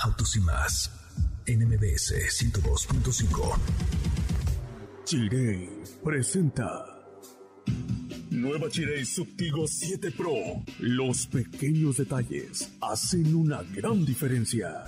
Autos y más NMBS 102.5. Chirey presenta. Nueva Chirey Subtigo 7 Pro. Los pequeños detalles hacen una gran diferencia.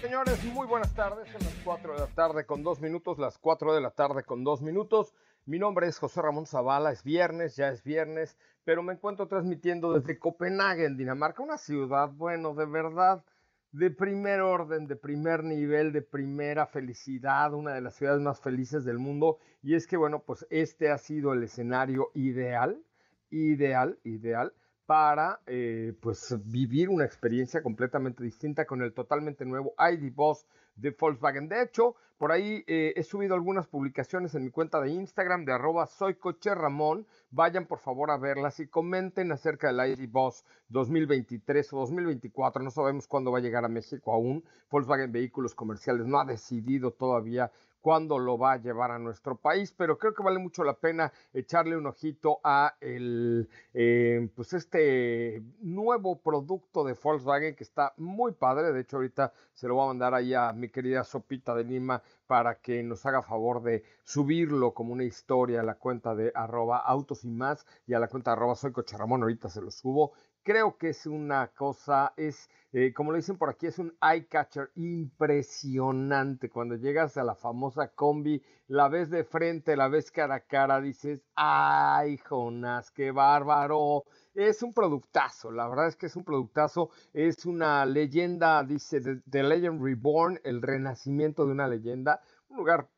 Señores, muy buenas tardes. Son las 4 de la tarde con 2 minutos, las 4 de la tarde con 2 minutos. Mi nombre es José Ramón Zavala, es viernes, ya es viernes, pero me encuentro transmitiendo desde Copenhague, en Dinamarca, una ciudad, bueno, de verdad, de primer orden, de primer nivel, de primera felicidad, una de las ciudades más felices del mundo. Y es que, bueno, pues este ha sido el escenario ideal, ideal, ideal para eh, pues vivir una experiencia completamente distinta con el totalmente nuevo ID Boss de Volkswagen. De hecho, por ahí eh, he subido algunas publicaciones en mi cuenta de Instagram de arroba soy coche Ramón. Vayan por favor a verlas y comenten acerca del ID Boss 2023 o 2024. No sabemos cuándo va a llegar a México aún. Volkswagen Vehículos Comerciales no ha decidido todavía cuándo lo va a llevar a nuestro país, pero creo que vale mucho la pena echarle un ojito a el, eh, pues este nuevo producto de Volkswagen que está muy padre. De hecho, ahorita se lo voy a mandar ahí a mi querida Sopita de Lima para que nos haga favor de subirlo como una historia a la cuenta de arroba autos y más y a la cuenta de arroba soy. Ahorita se lo subo. Creo que es una cosa, es eh, como lo dicen por aquí, es un eye catcher impresionante. Cuando llegas a la famosa combi, la ves de frente, la ves cara a cara, dices, ay, Jonas, qué bárbaro. Es un productazo, la verdad es que es un productazo, es una leyenda, dice The Legend Reborn, el renacimiento de una leyenda, un lugar,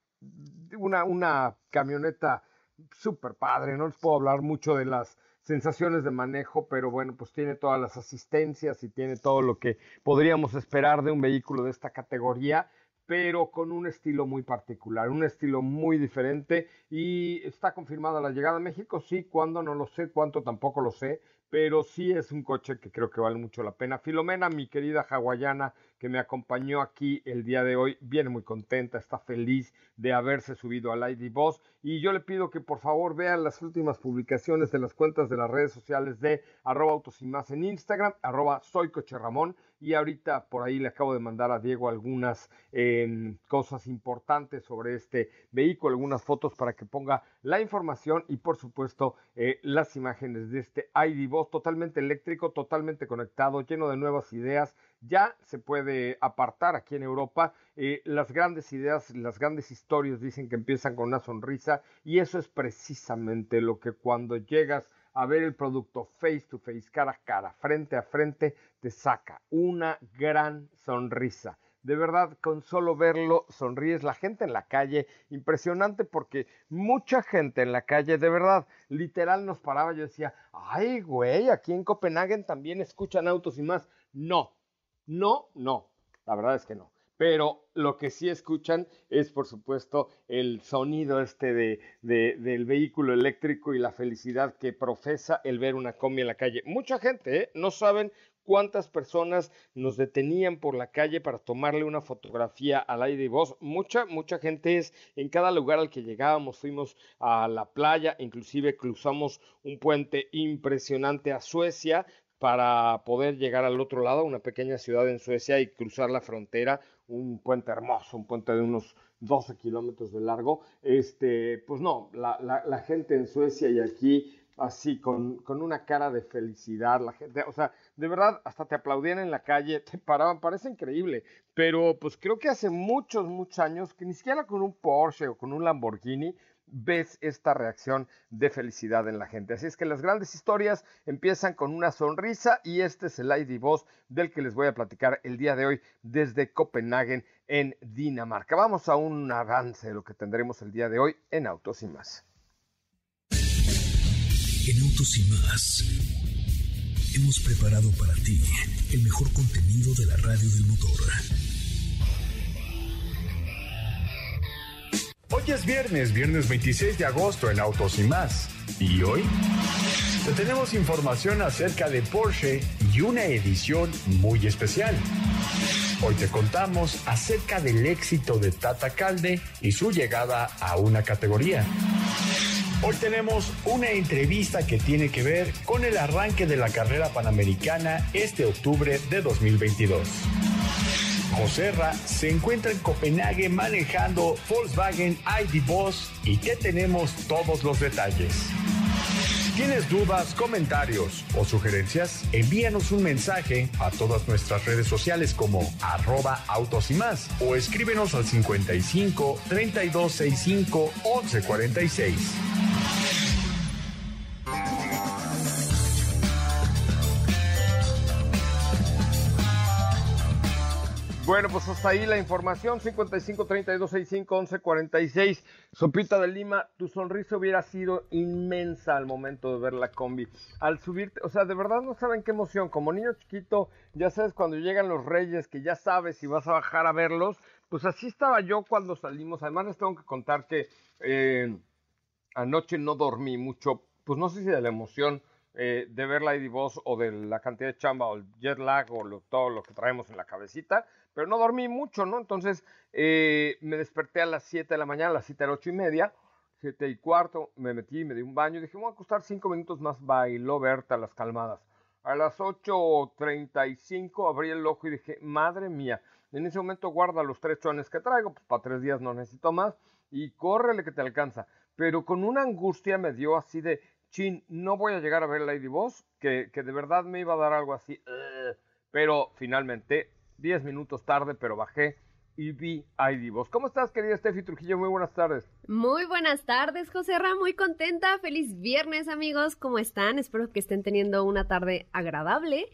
una, una camioneta súper padre, no les puedo hablar mucho de las sensaciones de manejo, pero bueno, pues tiene todas las asistencias y tiene todo lo que podríamos esperar de un vehículo de esta categoría, pero con un estilo muy particular, un estilo muy diferente y está confirmada la llegada a México, sí, cuándo no lo sé, cuánto tampoco lo sé, pero sí es un coche que creo que vale mucho la pena. Filomena, mi querida hawaiana, que me acompañó aquí el día de hoy, viene muy contenta, está feliz de haberse subido al ID Boss y yo le pido que por favor vean las últimas publicaciones de las cuentas de las redes sociales de arroba autos y más en Instagram, arroba soy Ramón y ahorita por ahí le acabo de mandar a Diego algunas em, cosas importantes sobre este vehículo, algunas fotos para que ponga la información y por supuesto eh, las imágenes de este ID Boss totalmente eléctrico, totalmente conectado, lleno de nuevas ideas. Ya se puede apartar aquí en Europa. Eh, las grandes ideas, las grandes historias dicen que empiezan con una sonrisa y eso es precisamente lo que cuando llegas a ver el producto face to face, cara a cara, frente a frente, te saca una gran sonrisa. De verdad, con solo verlo, sonríes. La gente en la calle, impresionante porque mucha gente en la calle, de verdad, literal nos paraba. Yo decía, ay, güey, aquí en Copenhague también escuchan autos y más. No, no, no. La verdad es que no. Pero lo que sí escuchan es, por supuesto, el sonido este de, del vehículo eléctrico y la felicidad que profesa el ver una combi en la calle. Mucha gente ¿eh? no saben cuántas personas nos detenían por la calle para tomarle una fotografía al aire y voz. Mucha, mucha gente es en cada lugar al que llegábamos, fuimos a la playa, inclusive cruzamos un puente impresionante a Suecia para poder llegar al otro lado, una pequeña ciudad en Suecia y cruzar la frontera, un puente hermoso, un puente de unos 12 kilómetros de largo. Este, pues no, la, la gente en Suecia y aquí así, con, con, una cara de felicidad, la gente, o sea, de verdad, hasta te aplaudían en la calle, te paraban, parece increíble, pero pues creo que hace muchos, muchos años que ni siquiera con un Porsche o con un Lamborghini ves esta reacción de felicidad en la gente. Así es que las grandes historias empiezan con una sonrisa y este es el ID Voz del que les voy a platicar el día de hoy desde Copenhague en Dinamarca. Vamos a un avance de lo que tendremos el día de hoy en Autos y más. En Autos y más hemos preparado para ti el mejor contenido de la radio del motor. Hoy es viernes, viernes 26 de agosto en Autos y más. ¿Y hoy? Te tenemos información acerca de Porsche y una edición muy especial. Hoy te contamos acerca del éxito de Tata Calde y su llegada a una categoría. Hoy tenemos una entrevista que tiene que ver con el arranque de la carrera panamericana este octubre de 2022. Joserra se encuentra en Copenhague manejando Volkswagen ID Boss y que tenemos todos los detalles. ¿Tienes dudas, comentarios o sugerencias? Envíanos un mensaje a todas nuestras redes sociales como arroba autos y más o escríbenos al 55 3265 1146. Bueno, pues hasta ahí la información, 55 32 65 11 46. Sopita de Lima, tu sonrisa hubiera sido inmensa al momento de ver la combi. Al subirte, o sea, de verdad no saben qué emoción. Como niño chiquito, ya sabes, cuando llegan los reyes, que ya sabes si vas a bajar a verlos, pues así estaba yo cuando salimos. Además les tengo que contar que eh, anoche no dormí mucho, pues no sé si de la emoción eh, de ver la Boss o de la cantidad de chamba o el jet lag o todo lo que traemos en la cabecita pero no dormí mucho, ¿no? Entonces eh, me desperté a las 7 de la mañana, la cita era 8 y media, 7 y cuarto, me metí, me di un baño, dije, voy a acostar 5 minutos más, bailó Berta las calmadas. A las 8.35 abrí el ojo y dije, madre mía, en ese momento guarda los tres chones que traigo, pues para tres días no necesito más, y córrele que te alcanza. Pero con una angustia me dio así de, chin, no voy a llegar a ver Lady Boss, que, que de verdad me iba a dar algo así, pero finalmente 10 minutos tarde, pero bajé y vi ID Voz. ¿Cómo estás, querida Steffi Trujillo? Muy buenas tardes. Muy buenas tardes, José Ra, muy contenta. Feliz viernes, amigos. ¿Cómo están? Espero que estén teniendo una tarde agradable.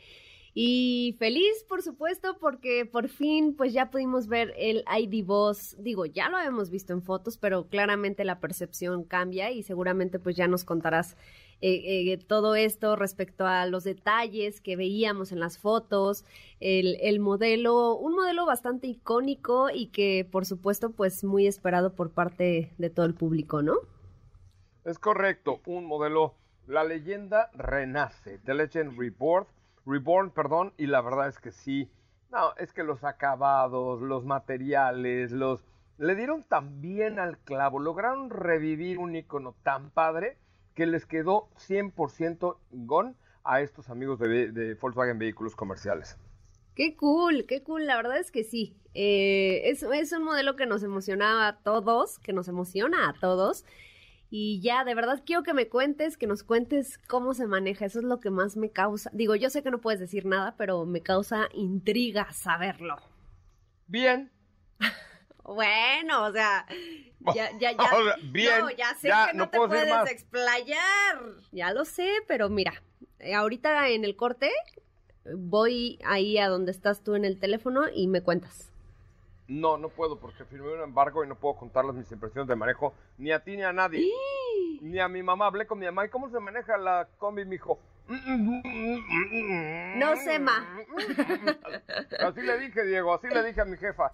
Y feliz, por supuesto, porque por fin pues ya pudimos ver el ID Voz. Digo, ya lo habíamos visto en fotos, pero claramente la percepción cambia y seguramente pues ya nos contarás eh, eh, todo esto respecto a los detalles que veíamos en las fotos, el, el, modelo, un modelo bastante icónico y que por supuesto pues muy esperado por parte de todo el público, ¿no? Es correcto, un modelo, la leyenda renace, The Legend Reborn, Reborn, perdón, y la verdad es que sí, no, es que los acabados, los materiales, los... Le dieron tan bien al clavo, lograron revivir un icono tan padre que les quedó 100% gone a estos amigos de, Volkswagen Vehículos Comerciales. Qué cool, qué cool, la verdad es que sí. Eh, es, es, un modelo que nos emocionaba a todos, que nos emociona a todos. Y ya, de verdad quiero que me cuentes, que nos cuentes cómo se maneja. Eso es lo que más me causa. Digo, yo sé que no puedes decir nada, pero me causa intriga saberlo. Bien. bueno, o sea, ya, ya, ya. bien, no, ya sé que no, te puedes explayar. Ya lo sé, pero mira, eh, ahorita en el corte voy ahí a donde estás tú en el teléfono y me cuentas. No, no puedo porque firmé un embargo y no puedo contarles mis impresiones de manejo ni a ti ni a nadie. Ni a mi mamá. Hablé con mi mamá. ¿Y cómo se maneja la combi, mijo? No sé, ma. Así le dije, Diego. Así le dije a mi jefa.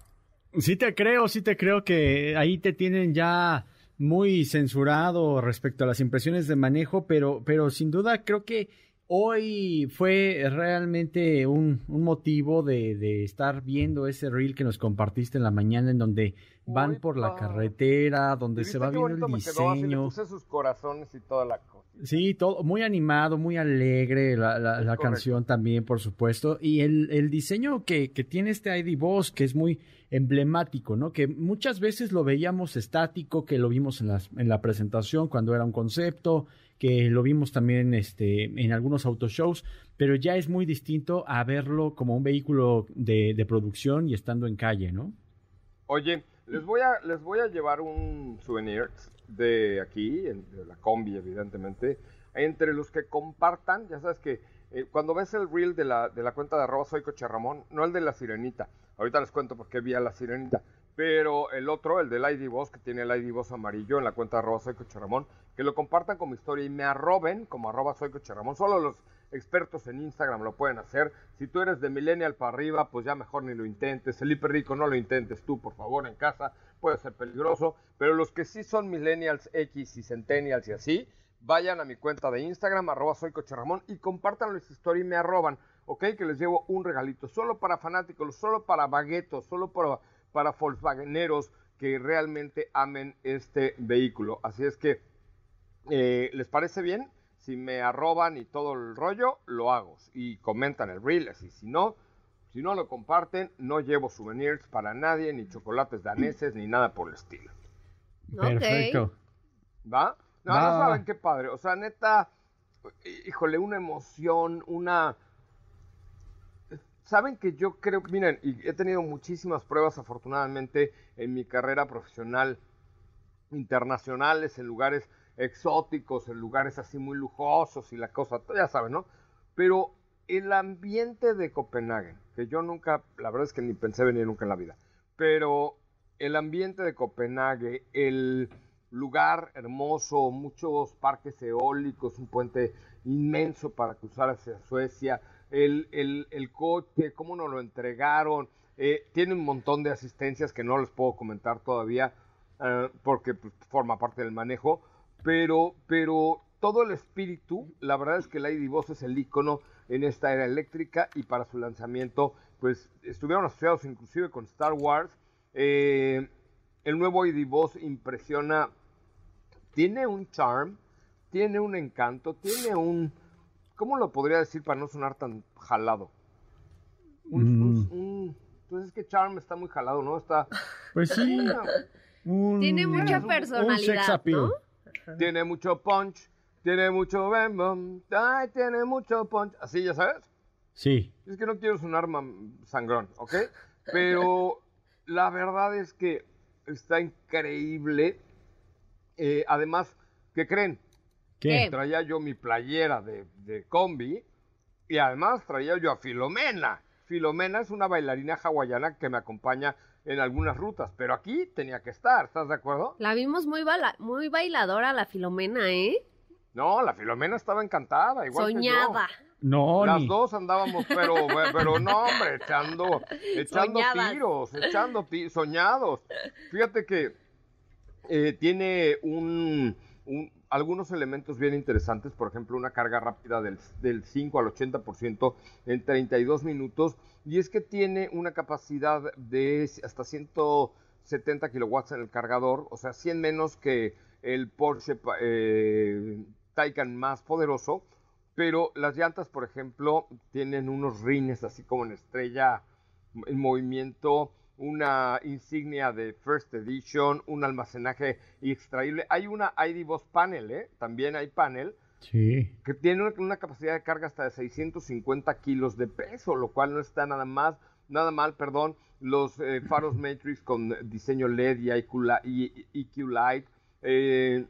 Sí te creo, sí te creo que ahí te tienen ya muy censurado respecto a las impresiones de manejo, pero, pero sin duda creo que hoy fue realmente un, un motivo de, de, estar viendo ese reel que nos compartiste en la mañana en donde van por la carretera, donde se va viendo el diseño. puse sus corazones y toda la cosa. Sí, todo muy animado, muy alegre la, la, la canción también, por supuesto. Y el, el diseño que, que tiene este ID Boss, que es muy emblemático, ¿no? Que muchas veces lo veíamos estático, que lo vimos en, las, en la presentación cuando era un concepto, que lo vimos también este, en algunos autoshows, pero ya es muy distinto a verlo como un vehículo de, de producción y estando en calle, ¿no? Oye, les voy a, les voy a llevar un souvenir de aquí, de la combi, evidentemente. Entre los que compartan, ya sabes que eh, cuando ves el reel de la, de la cuenta de arroba soy coche Ramón, no el de la sirenita, ahorita les cuento por qué vi a la sirenita, pero el otro, el del ID Boss, que tiene el ID Boss amarillo en la cuenta arroba soy Ramón, que lo compartan como historia y me arroben como arroba soy Ramón. Solo los expertos en Instagram lo pueden hacer. Si tú eres de millennial para arriba, pues ya mejor ni lo intentes. El hiper rico no lo intentes tú, por favor, en casa. Puede ser peligroso. Pero los que sí son millennials X y centennials y así, vayan a mi cuenta de Instagram, arroba soy Ramón, y compartan su historia y me arroban, ¿ok? Que les llevo un regalito, solo para fanáticos, solo para baguetos, solo para, para Volkswageneros que realmente amen este vehículo. Así es que, eh, ¿les parece bien? Si me arroban y todo el rollo, lo hago. Y comentan el reel, así si no, si no lo comparten, no llevo souvenirs para nadie, ni chocolates daneses, ni nada por el estilo. Perfecto. ¿Va? No, no saben qué padre. O sea, neta, híjole, una emoción, una... Saben que yo creo, miren, y he tenido muchísimas pruebas afortunadamente en mi carrera profesional internacionales, en lugares exóticos, en lugares así muy lujosos y la cosa, ya saben, ¿no? Pero el ambiente de Copenhague, que yo nunca, la verdad es que ni pensé venir nunca en la vida, pero el ambiente de Copenhague, el lugar hermoso, muchos parques eólicos, un puente inmenso para cruzar hacia Suecia, el, el, coche, cómo nos lo entregaron, eh, tiene un montón de asistencias que no les puedo comentar todavía eh, porque pues, forma parte del manejo, pero, pero todo el espíritu, la verdad es que el ID Boss es el icono en esta era eléctrica y para su lanzamiento pues estuvieron asociados inclusive con Star Wars. Eh, el nuevo ID Boss impresiona, tiene un charm, tiene un encanto, tiene un, ¿cómo lo podría decir para no sonar tan jalado? Un, pues es que charm está muy jalado, ¿no? Está... Pues sí. tiene mucha personalidad, ¿no? Tiene mucho punch, tiene mucho bam, ay, tiene mucho punch. Así, ¿ya sabes? Sí. Es que no quiero sonar sangrón, ¿ok? Pero la verdad es que está increíble. Eh, además, ¿qué creen? ¿Qué? Traía yo mi playera de, de combi y además traía yo a Filomena. Filomena es una bailarina hawaiana que me acompaña en algunas rutas, pero aquí tenía que estar, ¿estás de acuerdo? La vimos muy, muy bailadora, la Filomena, ¿eh? No, la Filomena estaba encantada, igual Soñada. Que yo. No, Las dos andábamos, pero, pero no, hombre, echando, echando tiros, echando tiros, soñados. Fíjate que eh, tiene un, algunos elementos bien interesantes, por ejemplo, una carga rápida del, del 5 al 80% en 32 minutos, y es que tiene una capacidad de hasta 170 kilowatts en el cargador, o sea, 100 menos que el Porsche eh, Taycan más poderoso, pero las llantas, por ejemplo, tienen unos rines así como en estrella en movimiento, una insignia de First Edition, un almacenaje extraíble. Hay una ID Boss Panel, ¿eh? También hay panel. Sí. Que tiene una, capacidad de carga hasta de 650 kilos de peso, lo cual no está nada más, nada mal, perdón. Los eh, faros Matrix con diseño LED y EQ, EQ Light. Eh,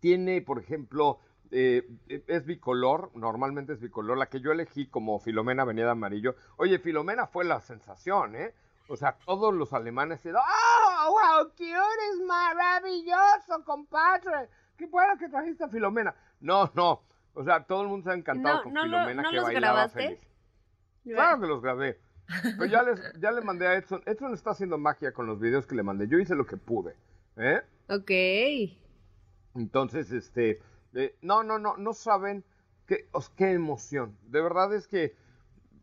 tiene, por ejemplo, eh, es bicolor, normalmente es bicolor. La que yo elegí como Filomena venía de amarillo. Oye, Filomena fue la sensación, ¿eh? O sea, todos los alemanes se ¡Oh, wow, qué eres maravilloso, compadre! ¡Qué bueno que trajiste a Filomena! No, no. O sea, todo el mundo se ha encantado con Filomena no que los bailaba grabaste? feliz. Claro que los grabé. Pero ya, les, ya le mandé a Edson. Edson está haciendo magia con los videos que le mandé. Yo hice lo que pude. ¿eh? Ok. Entonces, este, eh, no, no, no, no saben qué, os- qué emoción. De verdad es que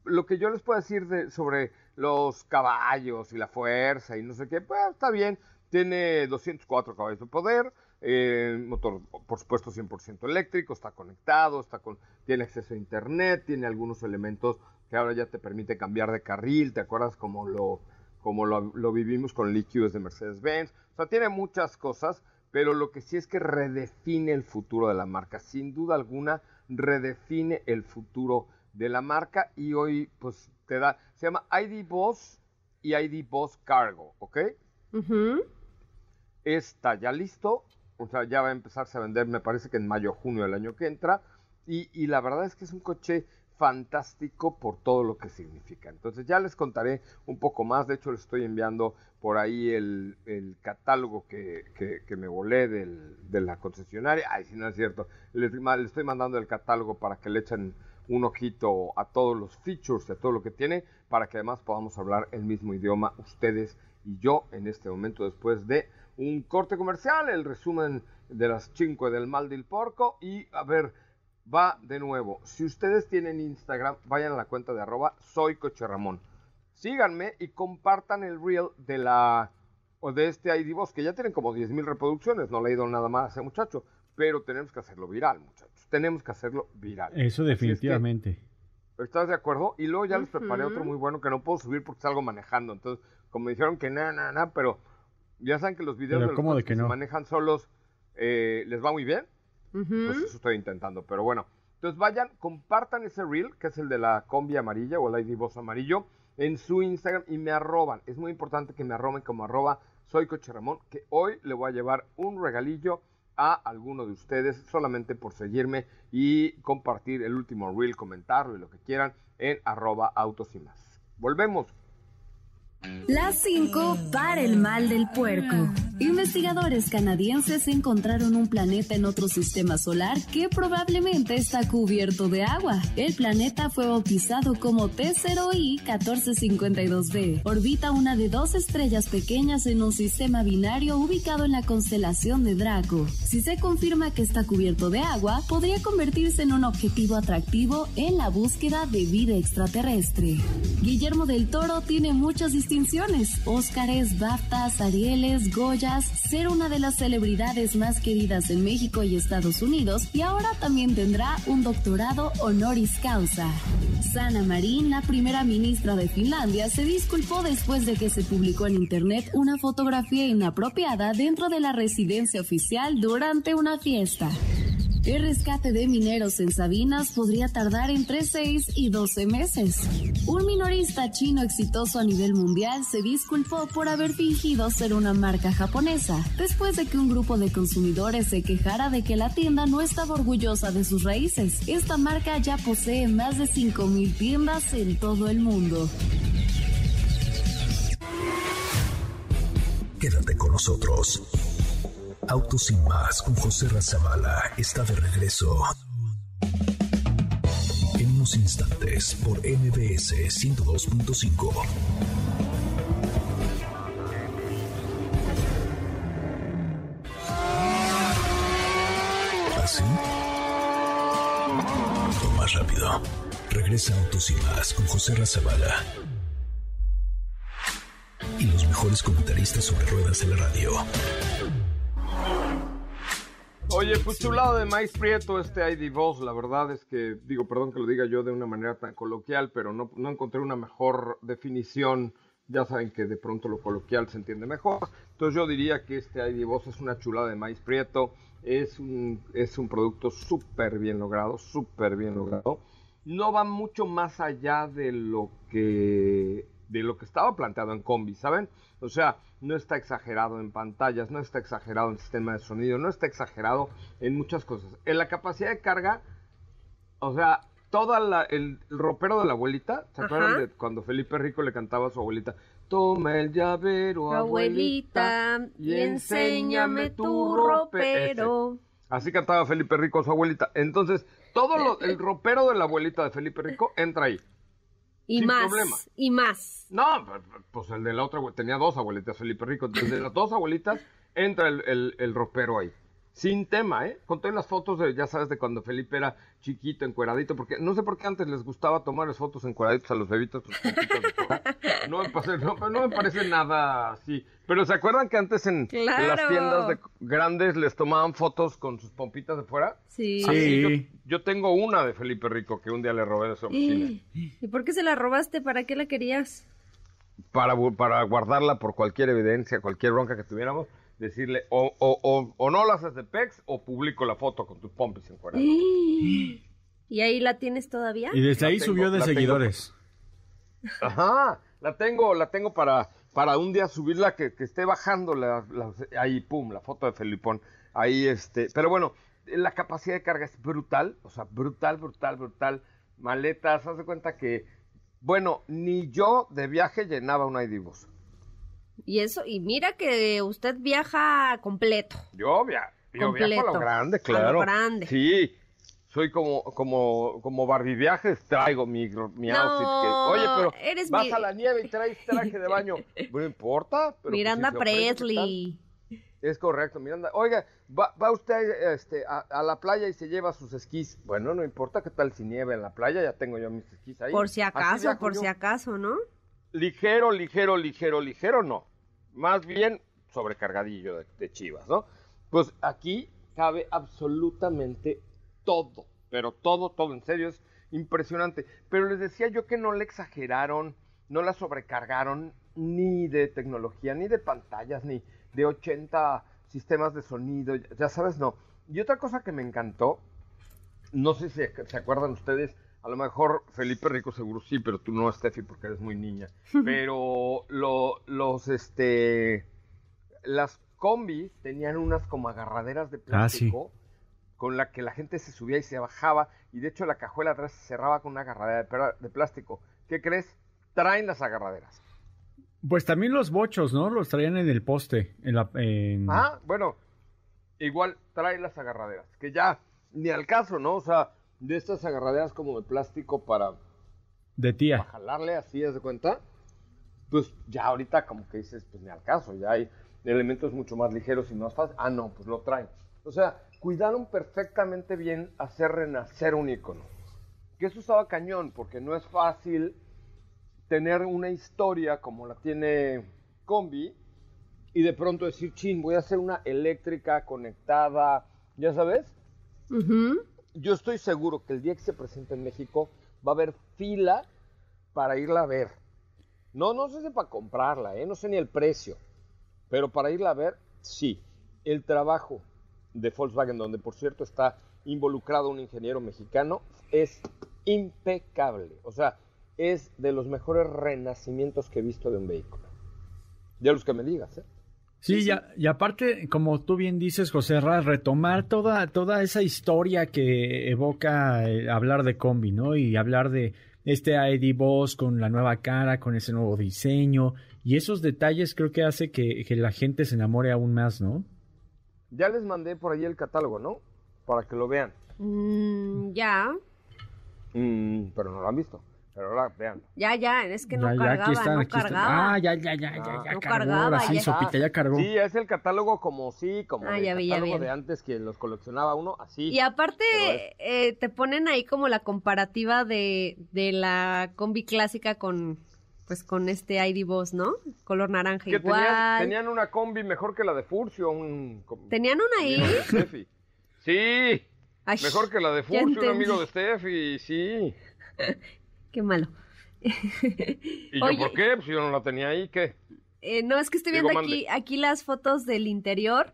lo que yo les puedo decir de, sobre los caballos y la fuerza y no sé qué, pues está bien. Tiene 204 caballos de poder, eh, motor, por supuesto, 100% eléctrico, está conectado, está con, tiene acceso a internet, tiene algunos elementos que ahora ya te permite cambiar de carril, ¿te acuerdas como lo, lo, lo vivimos con el EQ de Mercedes-Benz? O sea, tiene muchas cosas, pero lo que sí es que redefine el futuro de la marca. Sin duda alguna, redefine el futuro de la marca y hoy pues te da, se llama ID Boss y ID Boss Cargo, ¿ok? Está ya listo, o sea, ya va a empezarse a vender, me parece que en mayo, junio del año que entra, y, y la verdad es que es un coche fantástico por todo lo que significa. Entonces ya les contaré un poco más, de hecho les estoy enviando por ahí el, catálogo que, me volé de la concesionaria, ay si no es cierto, les, les, estoy mandando el catálogo para que le echen un ojito a todos los features, a todo lo que tiene, para que además podamos hablar el mismo idioma ustedes y yo en este momento después de un corte comercial, el resumen de las 5 del mal del porco y a ver, va de nuevo. Si ustedes tienen Instagram, vayan a la cuenta de arroba soy Ramón. Síganme y compartan el reel de la o de este ID Boss, que ya tienen como 10.000 reproducciones. No le he ido nada más a ese muchacho, pero tenemos que hacerlo viral, muchachos. Tenemos que hacerlo viral. Eso definitivamente. ¿Estás de acuerdo? Y luego ya les preparé otro muy bueno que no puedo subir porque salgo manejando. Entonces, como dijeron que nada, nada, nada, pero ya saben que los videos de los que, se manejan solos eh, les va muy bien. Pues eso estoy intentando, pero bueno. Entonces vayan, compartan ese reel, que es el de la combi amarilla o el ID Boss amarillo, en su Instagram y me arroban. Es muy importante que me arroben como arroba soy Coche Ramón, que hoy le voy a llevar un regalillo a alguno de ustedes solamente por seguirme y compartir el último reel, comentarlo y lo que quieran en arroba autos y más. Volvemos. Las 5 para el mal del puerco. Investigadores canadienses encontraron un planeta en otro sistema solar que probablemente está cubierto de agua. El planeta fue bautizado como T0i 1452b. Orbita una de dos estrellas pequeñas en un sistema binario ubicado en la constelación de Draco. Si se confirma que está cubierto de agua, podría convertirse en un objetivo atractivo en la búsqueda de vida extraterrestre. Guillermo del Toro tiene muchas distinciones, Óscares, BAFTAs, Arieles, Goyas, ser una de las celebridades más queridas en México y Estados Unidos y ahora también tendrá un doctorado honoris causa. Sana Marin, la primera ministra de Finlandia, se disculpó después de que se publicó en internet una fotografía inapropiada dentro de la residencia oficial durante una fiesta. El rescate de mineros en Sabinas podría tardar entre 6 y 12 meses. Un minorista chino exitoso a nivel mundial se disculpó por haber fingido ser una marca japonesa, después de que un grupo de consumidores se quejara de que la tienda no estaba orgullosa de sus raíces. Esta marca ya posee más de 5.000 tiendas en todo el mundo. Quédate con nosotros. Autos sin más con José Razabala está de regreso. En unos instantes por MBS 102.5. ¿Así? O más rápido. Regresa Autos sin más con José Razabala. Y los mejores comentaristas sobre ruedas de la radio. Oye, pues chulado de maíz prieto este ID Boss, la verdad es que, digo, perdón que lo diga yo de una manera tan coloquial, pero no, no encontré una mejor definición. Ya saben que de pronto lo coloquial se entiende mejor. Entonces yo diría que este ID Boss es una chulada de maíz prieto. Es un, es un producto súper bien logrado, súper bien logrado. No va mucho más allá de lo que de lo que estaba planteado en combi, ¿saben? O sea, no está exagerado en pantallas, no está exagerado en sistema de sonido, no está exagerado en muchas cosas. En la capacidad de carga, o sea, todo el, ropero de la abuelita, ¿se acuerdan de cuando Felipe Rico le cantaba a su abuelita? Toma el llavero, abuelita, y enséñame tu ropero. Así cantaba Felipe Rico a su abuelita. Entonces, todo el ropero de la abuelita de Felipe Rico entra ahí. Y más. Y más. No, pues el de la otra, tenía dos abuelitas, Felipe Rico. Desde las dos abuelitas entra el, el, el ropero ahí. Sin tema, ¿eh? Conté las fotos de, ya sabes, de cuando Felipe era chiquito, encueradito, porque no sé por qué antes les gustaba tomar las fotos encueraditos a los bebitos. Pues, no, me parece, no, no, me parece nada así. Pero ¿se acuerdan que antes en, las tiendas de grandes les tomaban fotos con sus pompitas de fuera? Sí. sí. Yo, tengo una de Felipe Rico que un día le robé de su oficina. ¿Y por qué se la robaste? ¿Para qué la querías? Para, para guardarla por cualquier evidencia, cualquier bronca que tuviéramos decirle o, o, o, o no la haces de pex o publico la foto con tus pompis encuadradas. ¿Y ahí la tienes todavía? Y desde La ahí tengo, subió de tengo. seguidores. Ajá, la tengo, la tengo para, para un día subirla que, que esté bajando la, la- ahí, pum, la foto de Felipón. Ahí este, pero bueno, la capacidad de carga es brutal, o sea, brutal, brutal, brutal. Maletas, haz de cuenta que, bueno, ni yo de viaje llenaba un ID bus. Y eso, y mira que usted viaja completo. Yo, via yo viajo a lo grande, A lo claro. grande. Sí, soy como, como, como Barbie Viajes, traigo mi, mi No, outfit. Que, Oye, pero eres vas mi- a la nieve y traes traje de baño. No importa. pero pues Miranda si se ofrece, ¿qué Presley. Es correcto, Miranda. Oiga, va, va usted este, a, a la playa y se lleva sus esquís. Bueno, no importa qué tal si nieve en la playa, ya tengo yo mis esquís ahí. Por si acaso, por yo. si acaso, ¿no? Ligero, ligero, ligero, ligero, no. Más bien sobrecargadillo de, chivas, ¿no? Pues aquí cabe absolutamente todo, pero todo, todo, en serio, es impresionante. Pero les decía yo que no le exageraron, no la sobrecargaron ni de tecnología, ni de pantallas, ni de 80 sistemas de sonido, ya sabes, no. Y otra cosa que me encantó, no sé si se acuerdan ustedes, a lo mejor Felipe Rico seguro sí, pero tú no, Steffi, porque eres muy niña. Pero lo- los, este, las combis tenían unas como agarraderas de Ah, sí. plástico con la que la gente se subía y se bajaba y de hecho la cajuela atrás se cerraba con una agarradera de, de plástico. ¿Qué crees? Traen las agarraderas. Pues también los bochos, ¿no? Los traían en el poste. En la, en- Ah, bueno, igual trae las agarraderas, que ya ni al caso, ¿no? O sea, de estas agarraderas como de plástico para De tía. jalarle así, ¿haz de cuenta? Pues ya ahorita como que dices, pues ni al caso, ya hay elementos mucho más ligeros y más fáciles. Ah, no, pues lo traen. O sea, cuidaron perfectamente bien hacer renacer un icono. Que eso estaba cañón, porque no es fácil tener una historia como la tiene Combi y de pronto decir, chin, voy a hacer una eléctrica conectada, ya sabes. Ujú. Yo estoy seguro que el día que se presente en México va a haber fila para irla a ver. No, no sé si para comprarla, ¿eh? no sé ni el precio, pero para irla a ver, sí. El trabajo de Volkswagen, donde por cierto está involucrado un ingeniero mexicano, es impecable. O sea, es de los mejores renacimientos que he visto de un vehículo. De los que me digas, ¿eh? Sí, ya- y aparte, como tú bien dices, José Ra, retomar toda, toda esa historia que evoca eh, hablar de combi, ¿no? Y hablar de este ID Boss con la nueva cara, con ese nuevo diseño. Y esos detalles creo que hace que, que la gente se enamore aún más, ¿no? Ya les mandé por ahí el catálogo, ¿no? Para que lo vean. Mm, ya, Mm, pero no lo han visto. Pero ahora vean. ya, ya, es que no ya, ya, cargaba, aquí están, no aquí están. cargaba. Ah, ya, ya, ya, ya, Ah. ya No cargó. cargaba, Ahora sí, ya. Sopita, ya cargó. Sí, es el catálogo como sí, como Ah, el ya vi, ya catálogo vi. de antes que los coleccionaba uno, así. Y aparte eh, te ponen ahí como la comparativa de, de la combi clásica con pues con este ID Boss, ¿no? Color naranja que igual. tenían, tenían una combi mejor que la de Furcio, un ¿Tenían una ahí? Sí, Ay, mejor que la de ya Furcio, un amigo de Steffi, sí. Qué malo. ¿Y yo Oye. por qué? Pues yo no la tenía ahí, ¿qué? Eh, no, es que estoy Digo, viendo aquí, aquí las fotos del interior.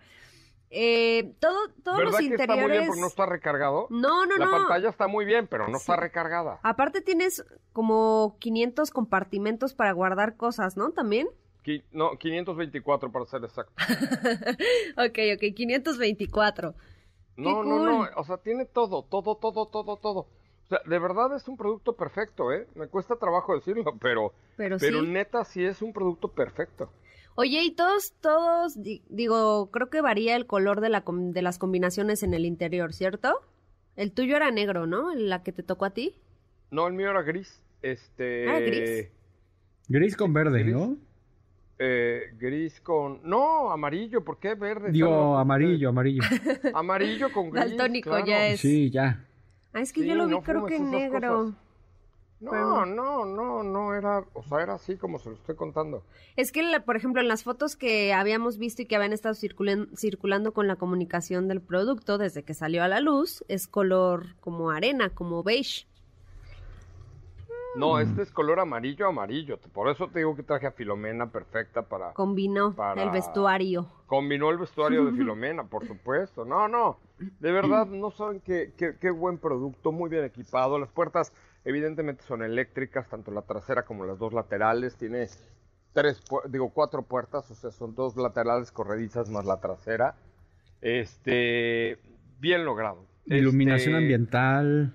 Eh, todo, todos ¿Verdad los que está muy bien interiores. porque no está recargado? No, no, la no. pantalla está muy bien, pero no está recargada. Aparte tienes como 500 compartimentos para guardar cosas, ¿no? También. Qui- no, 524 para ser exacto. Ok, ok, 524. No, no, no, o sea, tiene todo, todo, todo, todo, todo. O sea, de verdad es un producto perfecto, ¿eh? Me cuesta trabajo decirlo, pero, Pero, pero sí. neta sí es un producto perfecto. Oye, y todos, todos, di- digo, creo que varía el color de, la, com- de las combinaciones en el interior, ¿cierto? El tuyo era negro, ¿no? La que te tocó a ti. No, el mío era gris. Este. Ah, gris. Gris con verde, Gris. ¿no? eh, gris con. No, amarillo, ¿por qué verde? Digo, amarillo, amarillo. Amarillo con gris. Daltónico claro. ya es. Sí, ya. Ah, es que Sí, yo lo vi no creo que esas negro. cosas. No, Pero- no, no, no, era. O sea, era así como se lo estoy contando. Es que, la- por ejemplo, en las fotos que habíamos visto y que habían estado circulen- circulando con la comunicación del producto desde que salió a la luz, es color como arena, como beige. No, este es color amarillo, amarillo. Por eso te digo que traje a Filomena perfecta para... Combinó para- el vestuario. Combinó el vestuario de Filomena, por supuesto. No, no. De verdad, no saben qué, qué, qué buen producto, muy bien equipado. Las puertas, evidentemente, son eléctricas, tanto la trasera como las dos laterales. Tiene tres, digo, cuatro puertas, o sea, son dos laterales corredizas más la trasera. Este, bien logrado. Iluminación Este, ambiental.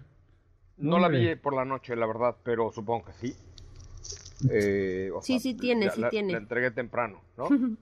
No la vi por la noche, la verdad, pero supongo que sí. Eh, o Sí, sí tiene, la- sí la- tiene. La entregué temprano, ¿no?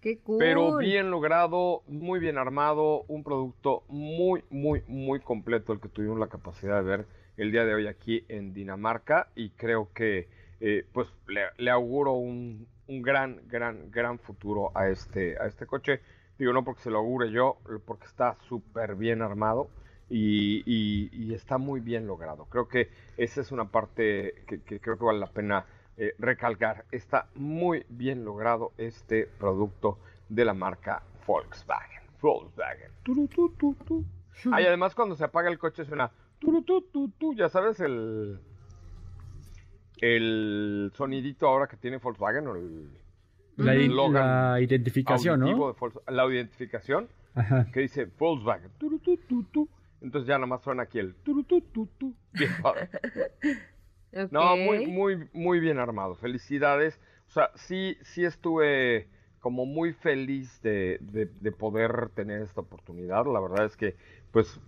Qué cool. Pero bien logrado, muy bien armado, un producto muy, muy, muy completo el que tuvimos la capacidad de ver el día de hoy aquí en Dinamarca y creo que eh, pues le, le auguro un, un gran, gran, gran futuro a este, a este coche. Digo, no porque se lo augure yo, porque está súper bien armado y, y- y está muy bien logrado. Creo que esa es una parte que, que creo que vale la pena eh, recalcar. Está muy bien logrado este producto de la marca Volkswagen. Volkswagen. Ah, y además cuando se apaga el coche suena ya sabes el el sonidito ahora que tiene Volkswagen o el La, la identificación, ¿no? de la identificación Ajá. que dice Volkswagen. Tu, tu. Entonces ya nada más suena aquí el turu, tu, tu, tu. Bien padre. No, muy, muy, muy bien armado. Felicidades. O sea, sí, sí estuve como muy feliz de, de- de poder tener esta oportunidad. La verdad es que, pues,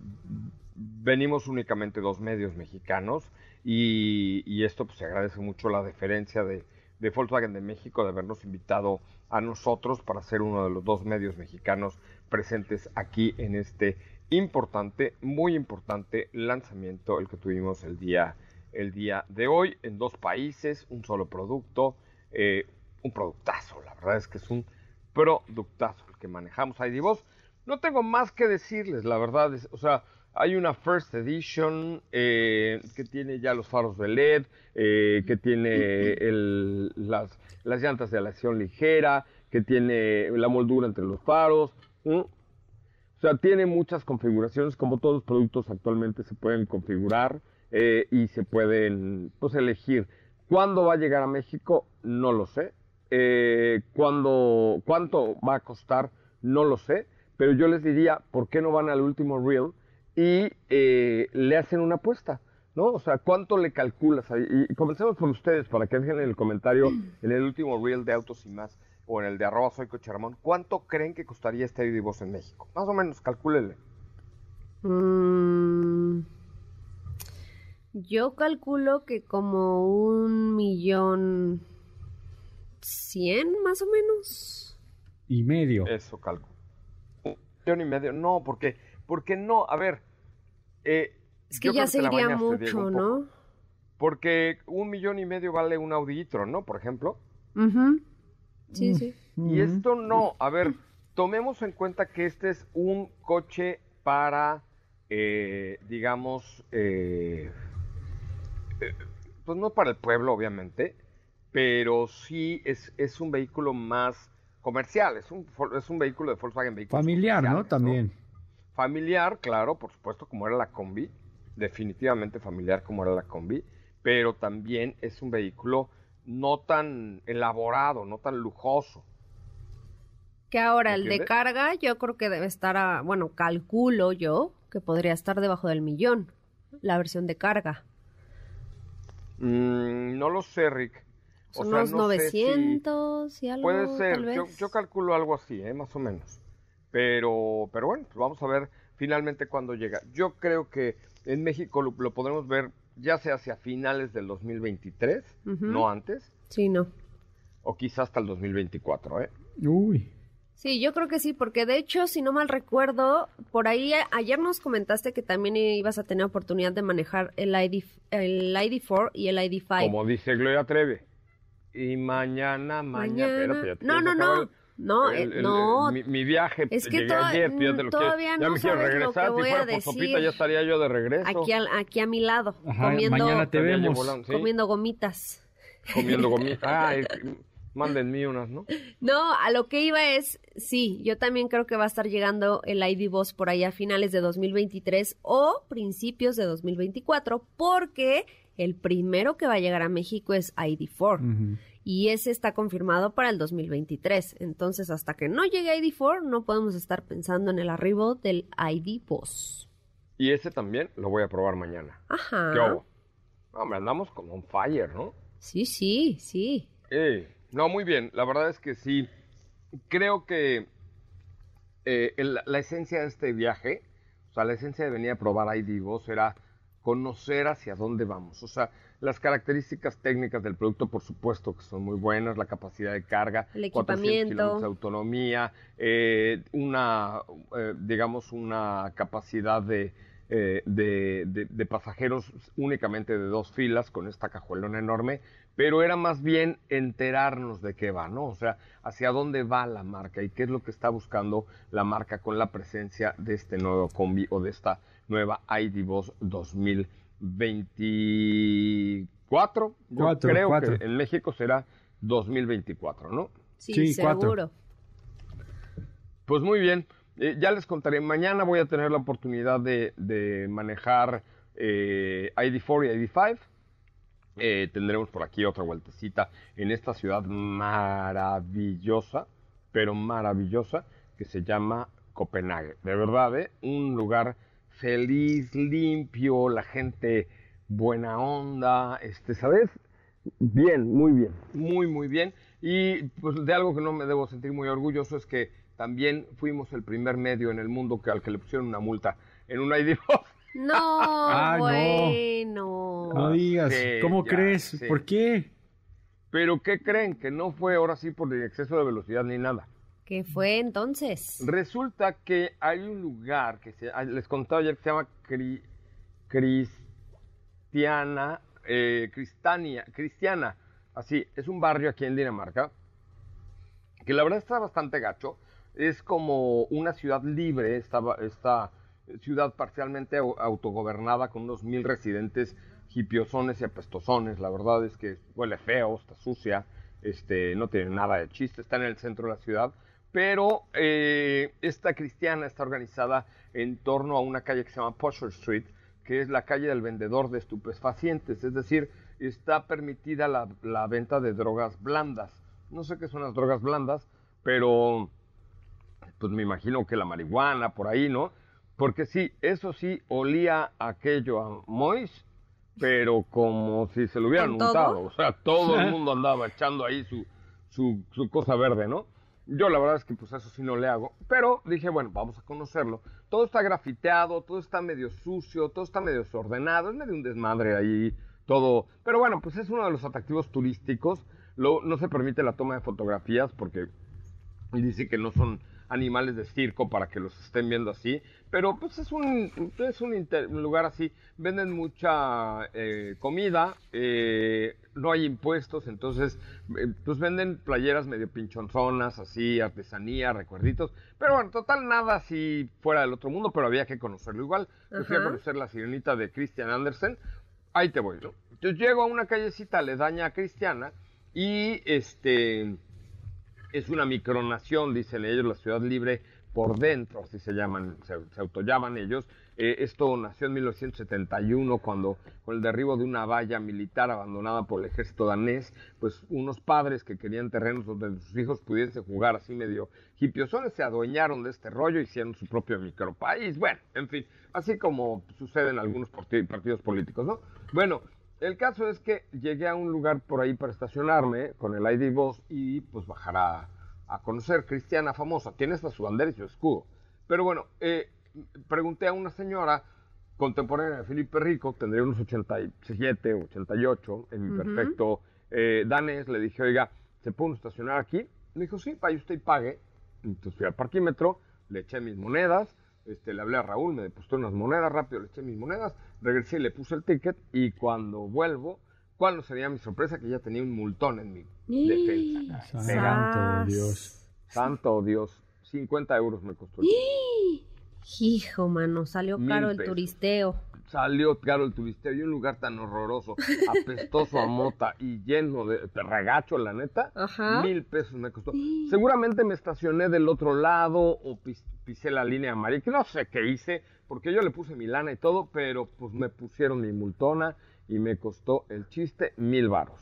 venimos únicamente dos medios mexicanos y, y esto pues se agradece mucho la deferencia de, de Volkswagen de México de habernos invitado a nosotros para ser uno de los dos medios mexicanos presentes aquí en este importante, muy importante lanzamiento, el que tuvimos el día, el día de hoy en dos países, un solo producto, eh, un productazo, la verdad es que es un productazo el que manejamos de voz. No tengo más que decirles, la verdad, es, o sea, hay una First Edition eh, que tiene ya los faros de LED, eh, que tiene las, las llantas de aleación ligera, que tiene la moldura entre los faros. O sea, tiene muchas configuraciones, como todos los productos actualmente se pueden configurar eh, y se pueden pues, elegir. ¿Cuándo va a llegar a México? No lo sé. Eh, ¿cuándo, ¿Cuánto va a costar? No lo sé. Pero yo les diría, ¿por qué no van al último reel y eh, le hacen una apuesta? ¿No? O sea, ¿cuánto le calculas? Y comencemos por ustedes para que dejen en el comentario en el último reel de Autos y Más o en el de arroba soy ¿cuánto creen que costaría este audio y voz en México? Más o menos, calcúlele. Mm, yo calculo que como un millón cien más o menos. Y medio. Eso calculo. Un millón y medio. No, porque, porque no, a ver. eh, Es que ya creo se te la iría bañaste, mucho, Diego, ¿no? Porque un millón y medio vale un Audi e-tron, ¿no? Por ejemplo. Ujú. Sí, sí. Y esto no, a ver, tomemos en cuenta que este es un coche para, eh, digamos, eh, eh, pues no para el pueblo, obviamente, pero sí es, es un vehículo más comercial, es un, es un vehículo de Volkswagen Vehículos Familiar, ¿no? También. Familiar, claro, por supuesto, como era la combi, definitivamente familiar como era la combi, pero también es un vehículo no tan elaborado, no tan lujoso. Que ahora el de carga yo creo que debe estar a, bueno, calculo yo que podría estar debajo del millón, la versión de carga. Mm, no lo sé, Rick. O Son sea, unos no sé si- 900 y algo, Puede tal ser, vez. yo, yo calculo algo así, ¿eh? más o menos. Pero, pero bueno, pues vamos a ver finalmente cuándo llega. Yo creo que en México lo, lo podremos ver ya sea hacia finales del 2023, Ujú. no antes, Sí, no. o quizás hasta el 2024, ¿eh? Uy. Sí, yo creo que sí, porque de hecho, si no mal recuerdo, por ahí ayer nos comentaste que también ibas a tener oportunidad de manejar el, ID, el ID4 y el ID5. Como dice Gloria Treve. Y mañana, mañana, Mañana. espérate, ya te No, no, acabar no. el- No, el- eh, no. mi, mi viaje Es que llegué ayer, ya te lo quiero- todavía ya no me quiero sabes lo regresar. que Si voy fuera a por sopita decir. ya estaría yo de regreso. Aquí, al- aquí a mi lado, Ajá, comiendo, mañana te vemos. volando, ¿sí? comiendo gomitas. comiendo gomitas. Ah, es- Mándenme unas, ¿no? No, a lo que iba es, sí, yo también creo que va a estar llegando el ID Boss por ahí a finales de 2023 o principios de 2024, porque el primero que va a llegar a México es ID4 y ese está confirmado para el 2023. Entonces, hasta que no llegue ID4, no podemos estar pensando en el arribo del ID Boss. Y ese también lo voy a probar mañana. Ajá. ¿Qué hago? Hombre, andamos como un fire, ¿no? Sí, sí, sí. Eh, no, muy bien. La verdad es que sí. Creo que eh, el- la esencia de este viaje, o sea, la esencia de venir a probar ID2 era conocer hacia dónde vamos. O sea, las características técnicas del producto, por supuesto, que son muy buenas, la capacidad de carga, El 400 equipamiento. de autonomía, eh, una, eh, digamos, una capacidad de, eh, de, de- de pasajeros únicamente de dos filas con esta cajuelona enorme, pero era más bien enterarnos de qué va, ¿no? O sea, hacia dónde va la marca y qué es lo que está buscando la marca con la presencia de este nuevo combi o de esta nueva ID Boss 2024. Yo Cuatro, creo cuatro. que en México será 2024, ¿no? Sí, seguro. Pues muy bien, Eh, ya les contaré. Mañana voy a tener la oportunidad de, de manejar eh, ID4 y ID5. Eh, tendremos por aquí otra vueltecita en esta ciudad maravillosa, pero maravillosa, que se llama Copenhague. De verdad, ¿eh? un lugar feliz, limpio, la gente buena onda, este, ¿sabes? Bien, muy bien. Muy, muy bien. Y pues de algo que no me debo sentir muy orgulloso es que también fuimos el primer medio en el mundo que, al que le pusieron una multa en un ID No, Ah, no. bueno. No digas, sí, ¿cómo ya, crees? sí. ¿Por qué? Pero ¿qué creen? Que no fue ahora sí por el exceso de velocidad ni nada. ¿Qué fue entonces? Resulta que hay un lugar que se, ah, les contaba ayer que se llama Cri- Cristiana, eh, Cristania, Cristiana, así, es un barrio aquí en Dinamarca, que la verdad está bastante gacho, es como una ciudad libre, esta, esta ciudad parcialmente au- autogobernada con unos mil residentes hipiosones y apestosones, la verdad es que huele feo, está sucia, este, no tiene nada de chiste, está en el centro de la ciudad, pero eh, esta cristiana está organizada en torno a una calle que se llama Pusher Street, que es la calle del vendedor de estupefacientes, es decir, está permitida la, la venta de drogas blandas. No sé qué son las drogas blandas, pero pues me imagino que la marihuana por ahí, ¿no? Porque sí, eso sí, olía aquello a Mois, pero como si se lo hubieran untado. O sea, todo el mundo andaba echando ahí su, su, su cosa verde, ¿no? Yo la verdad es que pues eso sí no le hago, pero dije, bueno, vamos a conocerlo. Todo está grafiteado, todo está medio sucio, todo está medio desordenado, es medio un desmadre ahí, todo. Pero bueno, pues es uno de los atractivos turísticos. No se permite la toma de fotografías porque dice que no son animales de circo para que los estén viendo así, pero pues es un, es un, inter- un lugar así, venden mucha eh, comida, eh, no hay impuestos, entonces eh, pues venden playeras medio pinchonzonas, así, artesanía, recuerditos, pero bueno, total nada así fuera del otro mundo, pero había que conocerlo igual, yo fui a conocer la sirenita de Christian Andersen, ahí te voy, ¿no? Entonces llego a una callecita aledaña a Cristiana y este es una micronación, dicen ellos, la ciudad libre por dentro, así se llaman, se, se autollaman ellos. Eh, esto nació en 1971 cuando con el derribo de una valla militar abandonada por el ejército danés, pues unos padres que querían terrenos donde sus hijos pudiesen jugar así medio hipiosones se adueñaron de este rollo, hicieron su propio micropaís, bueno, en fin, así como sucede en algunos parti- partidos políticos, ¿no? Bueno, el caso es que llegué a un lugar por ahí para estacionarme con el ID Boss y pues bajar a, a conocer Cristiana famosa. Tiene hasta su bandera y su escudo. Pero bueno, eh, pregunté a una señora contemporánea de Felipe Rico, tendría unos 87, 88, en mi Ujú. perfecto eh, danés. Le dije, oiga, ¿se puede uno estacionar aquí? Me dijo, sí, vaya usted y pague. Entonces fui al parquímetro, le eché mis monedas, este, le hablé a Raúl, me depositó unas monedas, rápido le eché mis monedas, regresé y le puse el ticket y cuando vuelvo, ¿cuál no sería mi sorpresa? Que ya tenía un multón en mi defensa. Santo Dios. Santo Dios, 50 euros me costó. el. Hijo, mano, salió caro el turisteo. Salió caro el turisteo y un lugar tan horroroso, apestoso a mota y lleno de, regacho, la neta. Ajá. Mil pesos me costó. Seguramente me estacioné del otro lado o pisé la línea amarilla, que no sé qué hice, porque yo le puse mi lana y todo, pero pues me pusieron mi multona y me costó el chiste mil varos.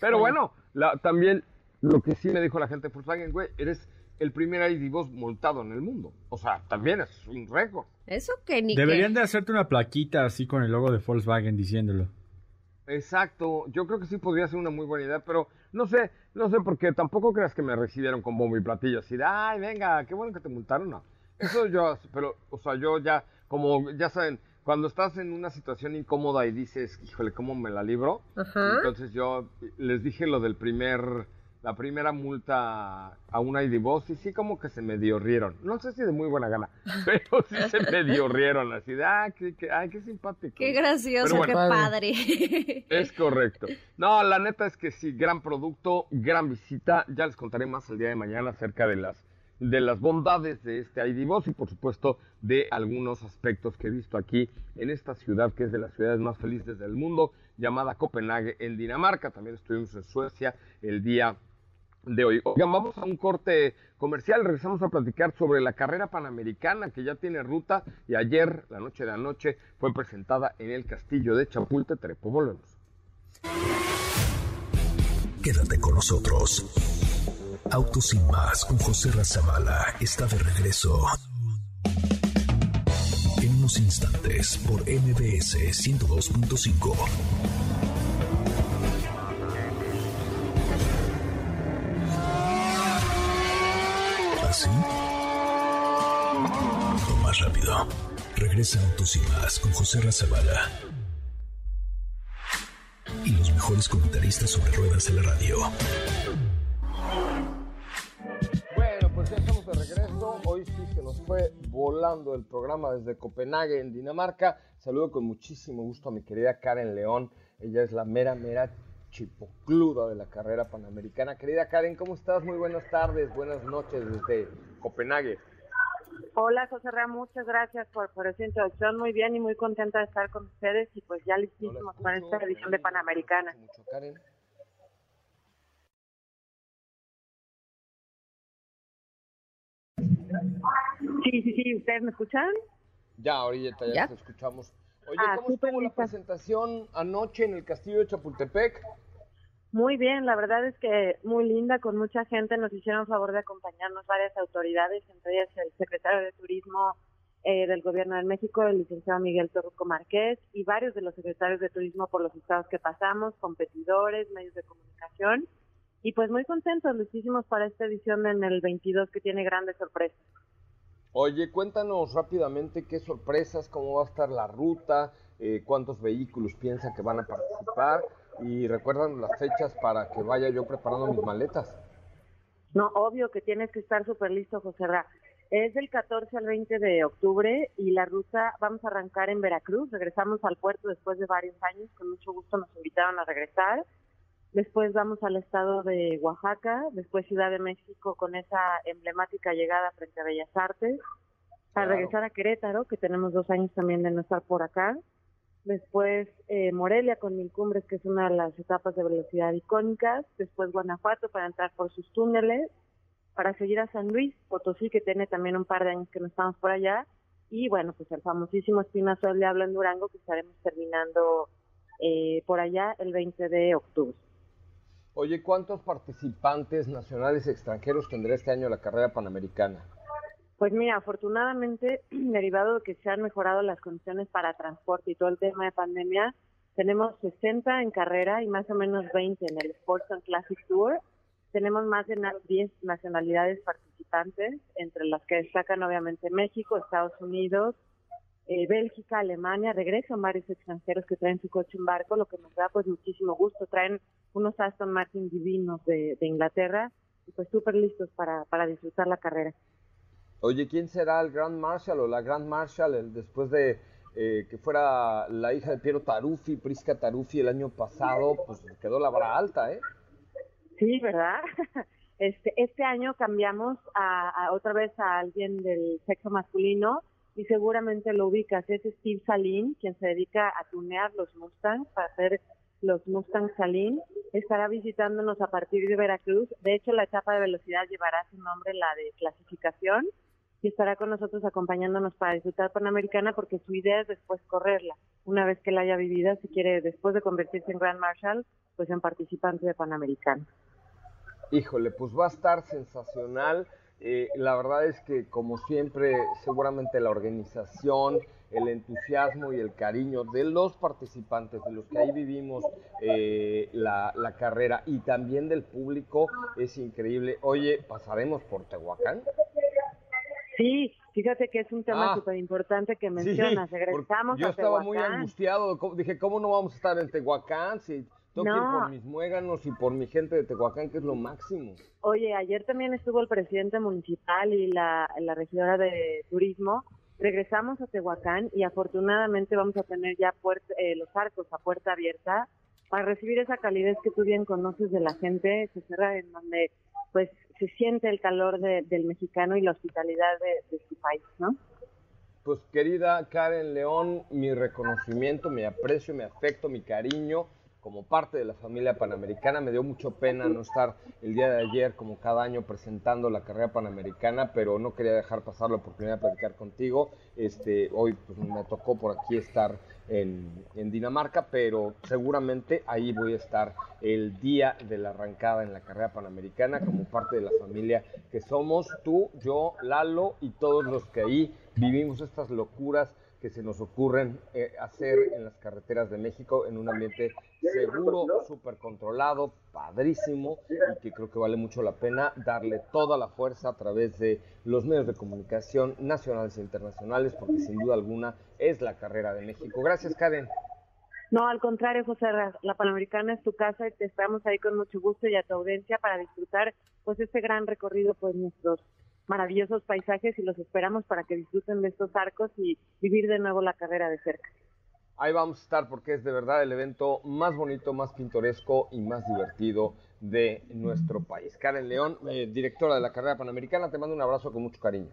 Pero bueno, también lo que sí me dijo la gente de Volkswagen, güey, eres el primer ID Boss montado en el mundo. O sea, también es un récord. Eso que ni Deberían de hacerte una plaquita así con el logo de Volkswagen diciéndolo. Exacto, yo creo que sí podría ser una muy buena idea, pero no sé, no sé, porque tampoco creas que me recibieron con bombo y platillo, así de, ay, venga, qué bueno que te multaron, no. Eso yo, pero, o sea, yo ya, como, ya saben, cuando estás en una situación incómoda y dices, híjole, ¿cómo me la libro? Entonces yo les dije lo del primer la primera multa a una ID Boss y sí como que se medio rieron. No sé si de muy buena gana, pero sí se medio rieron, así de, ah, qué, ay, qué simpático. Qué gracioso, qué padre. Es correcto. No, la neta es que sí, gran producto, gran visita. Ya les contaré más el día de mañana acerca de las de las bondades de este ID Boss y por supuesto de algunos aspectos que he visto aquí en esta ciudad que es de las ciudades más felices del mundo llamada Copenhague en Dinamarca. También estuvimos en Suecia el día de hoy. Oigan, vamos a un corte comercial, regresamos a platicar sobre la carrera panamericana que ya tiene ruta y ayer, la noche de anoche, fue presentada en el castillo de Chapultepec. Volvemos. Quédate con nosotros. Autos sin más con José Razabala está de regreso. En unos instantes por MBS 102.5. ¿Sí? O más rápido. Regresa Autos y Más con José Razabala. Y los mejores comentaristas sobre ruedas en la radio. Bueno, pues ya estamos de regreso. Hoy sí se nos fue volando el programa desde Copenhague, en Dinamarca. Saludo con muchísimo gusto a mi querida Karen León. Ella es la mera, mera chipocluda de la carrera panamericana. Querida Karen, ¿cómo estás? Muy buenas tardes, buenas noches desde Copenhague. Hola José Ramón, muchas gracias por, por esa introducción, muy bien y muy contenta de estar con ustedes y pues ya listísimos para esta edición de Panamericana. Mucho, Karen. Sí, sí, sí, ¿ustedes me escuchan? Ya, ahorita ya, te escuchamos. Oye, ah, ¿cómo estuvo la presentación anoche en el Castillo de Chapultepec? Muy bien, la verdad es que muy linda, con mucha gente. Nos hicieron favor de acompañarnos varias autoridades, entre ellas el secretario de Turismo eh, del Gobierno de México, el licenciado Miguel Torruco Márquez, y varios de los secretarios de Turismo por los estados que pasamos, competidores, medios de comunicación. Y pues muy contentos, listísimos para esta edición en el 22 que tiene grandes sorpresas. Oye, cuéntanos rápidamente qué sorpresas, cómo va a estar la ruta, eh, cuántos vehículos piensan que van a participar y recuerdan las fechas para que vaya yo preparando mis maletas. No, obvio que tienes que estar súper listo, José Ra. Es del 14 al 20 de octubre y la ruta vamos a arrancar en Veracruz. Regresamos al puerto después de varios años. Con mucho gusto nos invitaron a regresar. Después vamos al estado de Oaxaca, después Ciudad de México con esa emblemática llegada frente a Bellas Artes, para regresar a Querétaro, que tenemos dos años también de no estar por acá. Después eh, Morelia con Mil Cumbres, que es una de las etapas de velocidad icónicas. Después Guanajuato para entrar por sus túneles. Para seguir a San Luis, Potosí, que tiene también un par de años que no estamos por allá. Y bueno, pues el famosísimo Espinazo del Diablo en Durango, que estaremos terminando eh, por allá el 20 de octubre. Oye, ¿cuántos participantes nacionales y extranjeros tendrá este año la carrera panamericana? Pues mira, afortunadamente, derivado de que se han mejorado las condiciones para transporte y todo el tema de pandemia, tenemos 60 en carrera y más o menos 20 en el Sports and Classic Tour. Tenemos más de 10 nacionalidades participantes, entre las que destacan obviamente México, Estados Unidos, eh, Bélgica, Alemania, regresan varios extranjeros que traen su coche en barco, lo que nos da pues muchísimo gusto. Traen unos Aston Martin divinos de, Inglaterra y pues súper listos para, para disfrutar la carrera. Oye, ¿quién será el Grand Marshal o la Grand Marshal después de eh, que fuera la hija de Piero Taruffi, Prisca Taruffi el año pasado? Pues quedó la vara alta, ¿eh? Sí, ¿verdad? Este, este año cambiamos a, otra vez a alguien del sexo masculino y seguramente lo ubicas. Es Steve Salin, quien se dedica a tunear los Mustangs para hacer los Mustang Salin. Estará visitándonos a partir de Veracruz. De hecho, la etapa de velocidad llevará su nombre, la de clasificación, y estará con nosotros acompañándonos para disfrutar Panamericana porque su idea es después correrla. Una vez que la haya vivido, si quiere, después de convertirse en Grand Marshal, pues en participante de Panamericana. Híjole, pues va a estar sensacional. Eh, la verdad es que, como siempre, seguramente la organización, el entusiasmo y el cariño de los participantes, de los que ahí vivimos eh, la, carrera y también del público es increíble. Oye, ¿pasaremos por Tehuacán? Sí, fíjate que es un tema ah, súper importante que mencionas. Regresamos yo estaba muy angustiado. Dije, ¿cómo no vamos a estar en Tehuacán? Si no. por mis muéganos y por mi gente de Tehuacán, que es lo máximo. Oye, ayer también estuvo el presidente municipal y la, la regidora de turismo. Regresamos a Tehuacán y afortunadamente vamos a tener ya eh, los arcos a puerta abierta para recibir esa calidez que tú bien conoces de la gente, se cerra en donde pues se siente el calor del mexicano y la hospitalidad de, su país, ¿no? Pues querida Karen León, mi reconocimiento, mi aprecio, mi afecto, mi cariño como parte de la familia panamericana. Me dio mucho pena no estar el día de ayer, como cada año, presentando la carrera panamericana, pero no quería dejar pasar la oportunidad de platicar contigo. Este, hoy pues, me tocó por aquí estar en, Dinamarca, pero seguramente ahí voy a estar el día de la arrancada en la carrera panamericana, como parte de la familia que somos tú, yo, Lalo y todos los que ahí vivimos estas locuras que se nos ocurren eh, hacer en las carreteras de México en un ambiente seguro, súper controlado, padrísimo y que creo que vale mucho la pena darle toda la fuerza a través de los medios de comunicación nacionales e internacionales porque sin duda alguna es la carrera de México. Gracias, Karen. No, al contrario, José, la Panamericana es tu casa y te esperamos ahí con mucho gusto y a tu audiencia para disfrutar pues este gran recorrido por nuestros maravillosos paisajes y los esperamos para que disfruten de estos arcos y vivir de nuevo la carrera de cerca. Ahí vamos a estar porque es de verdad el evento más bonito, más pintoresco y más divertido de nuestro país. Karen León, eh, directora de la carrera panamericana, te mando un abrazo con mucho cariño.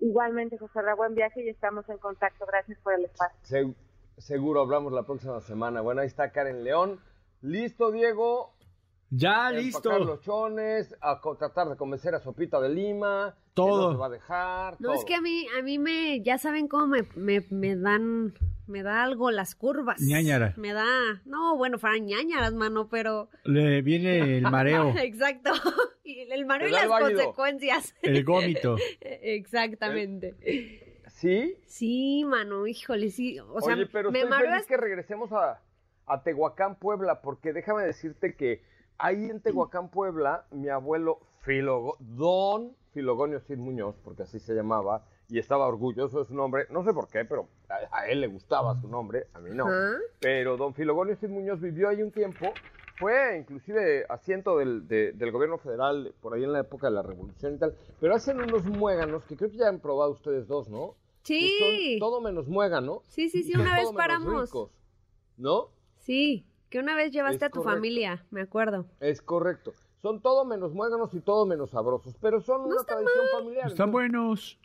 Igualmente, José Ra, buen viaje y estamos en contacto. Gracias por el espacio. seguro hablamos la próxima semana. Bueno, ahí está Karen León. Listo, Diego. Ya, listo. los chones, a tratar de convencer a Sopita de Lima. Todo. no se va a dejar. No, es que a mí, a mí me, ya saben cómo me, me, me dan, me da algo las curvas. ñañara. Me da, no, bueno, fueran ñañaras, mano, pero. Le viene el mareo. Exacto. Y el mareo y las consecuencias. El gómito. Exactamente. ¿Sí? Sí, mano, híjole, sí. O sea, Oye, pero me estoy feliz que regresemos a, a Tehuacán, Puebla, porque déjame decirte que ahí en Tehuacán, Puebla, mi abuelo Filogo, Don Filogonio Cid Muñoz, porque así se llamaba, y estaba orgulloso de su nombre, no sé por qué, pero a, él le gustaba su nombre, a mí no. Pero don Filogonio Cid Muñoz vivió ahí un tiempo, fue inclusive asiento del, del, gobierno federal por ahí en la época de la revolución y tal, pero hacen unos muéganos que creo que ya han probado ustedes dos, ¿no? Sí. todo menos muégano. Sí, sí, sí, una vez paramos. ¿No? Sí. Que una vez llevaste a tu familia, me acuerdo. Es correcto. Son todo menos muéganos y todo menos sabrosos, pero son una tradición familiar. Están buenos.